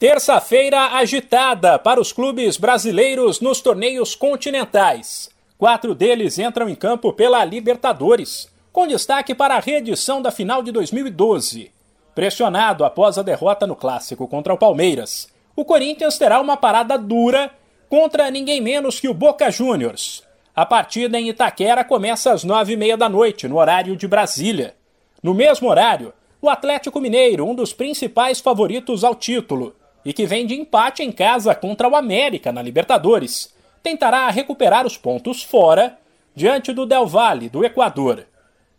Terça-feira agitada para os clubes brasileiros nos torneios continentais. Quatro deles entram em campo pela Libertadores, com destaque para a reedição da final de 2012. Pressionado após a derrota no clássico contra o Palmeiras, o Corinthians terá uma parada dura contra ninguém menos que o Boca Juniors. A partida em Itaquera começa às nove e meia da noite, no horário de Brasília. No mesmo horário, o Atlético Mineiro, um dos principais favoritos ao título, e que vem de empate em casa contra o América na Libertadores, tentará recuperar os pontos fora diante do Del Valle, do Equador.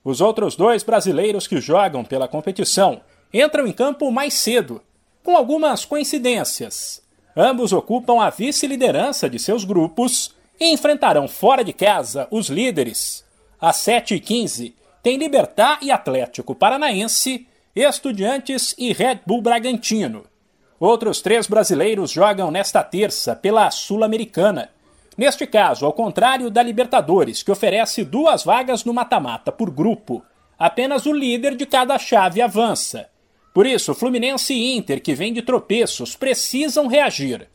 Os outros dois brasileiros que jogam pela competição entram em campo mais cedo, com algumas coincidências. Ambos ocupam a vice-liderança de seus grupos e enfrentarão fora de casa os líderes. Às 7h15 tem Libertar e Atlético Paranaense, Estudiantes e Red Bull Bragantino. Outros três brasileiros jogam nesta terça pela Sul-Americana. Neste caso, ao contrário da Libertadores, que oferece duas vagas no mata-mata por grupo, apenas o líder de cada chave avança. Por isso, Fluminense e Inter, que vem de tropeços, precisam reagir.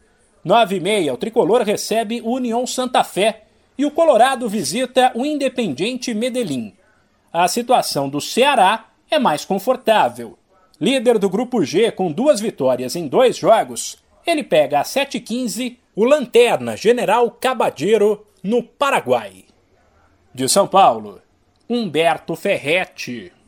Nove e meia, o tricolor recebe o União Santa Fé e o Colorado visita o Independiente Medellín. A situação do Ceará é mais confortável. Líder do grupo G com duas vitórias em dois jogos, ele pega a 7-15 o Lanterna General Cabadeiro no Paraguai. De São Paulo, Humberto Ferretti.